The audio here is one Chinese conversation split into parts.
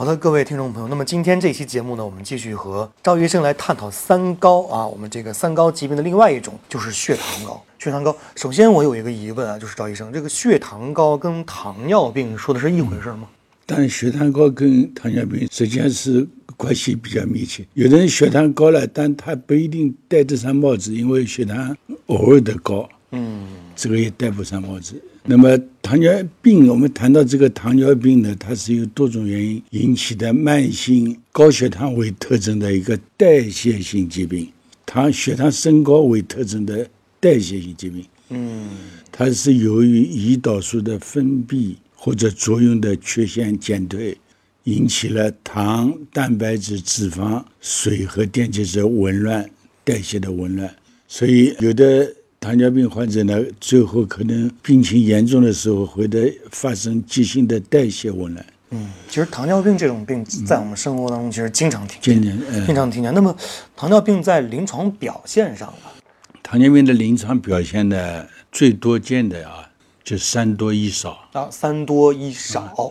好的，各位听众朋友，那么今天这期节目呢，我们继续和赵医生来探讨三高啊。我们这个三高疾病的另外一种就是血糖高。血糖高，首先我有一个疑问啊，就是赵医生，这个血糖高跟糖尿病说的是一回事吗？但血糖高跟糖尿病实际上是关系比较密切。有的人血糖高了，但他不一定戴得上帽子，因为血糖偶尔的高，嗯，这个也戴不上帽子。那么糖尿病，我们谈到这个糖尿病呢，它是由多种原因引起的慢性高血糖为特征的一个代谢性疾病，糖血糖升高为特征的代谢性疾病。嗯，它是由于胰岛素的分泌或者作用的缺陷减退，引起了糖、蛋白质、脂肪、水和电解质紊乱代谢的紊乱，所以有的糖尿病患者呢，最后可能病情严重的时候会的发生急性的代谢紊乱。嗯，其实糖尿病这种病在我们生活当中其实经常听见，经常听见。那么糖尿病在临床表现上呢？糖尿病的临床表现呢，最多见的啊，就三多一少，啊，三多一少，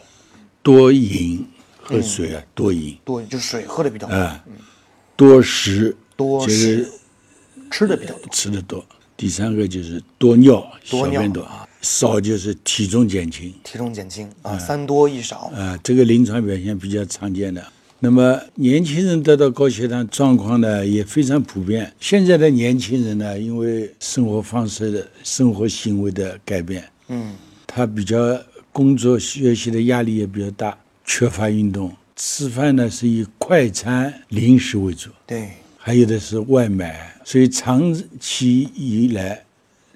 多饮喝水啊，多饮。多就是水喝的比较多，啊，多食，多食是吃的比较多。吃的多。第三个就是多尿，多尿小便多啊。少就是体重减轻，体重减轻啊，三多一少，啊，这个临床表现比较常见的。那么年轻人得到高血糖状况呢，也非常普遍。现在的年轻人呢，因为生活方式的生活行为的改变，嗯，他比较工作学习的压力也比较大，缺乏运动，吃饭呢是以快餐零食为主。对，还有的是外卖，所以长期以来，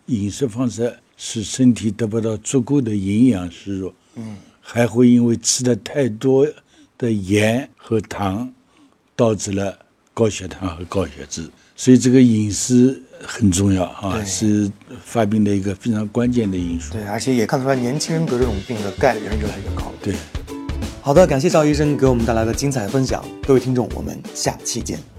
饮食方式使身体得不到足够的营养摄入，嗯，还会因为吃的太多的盐和糖，导致了高血糖和高血脂。所以这个饮食很重要啊，是发病的一个非常关键的因素。对，而且也看出来年轻人得这种病的概率是越来越高。对。好的，感谢赵医生给我们带来的精彩分享，各位听众，我们下期见。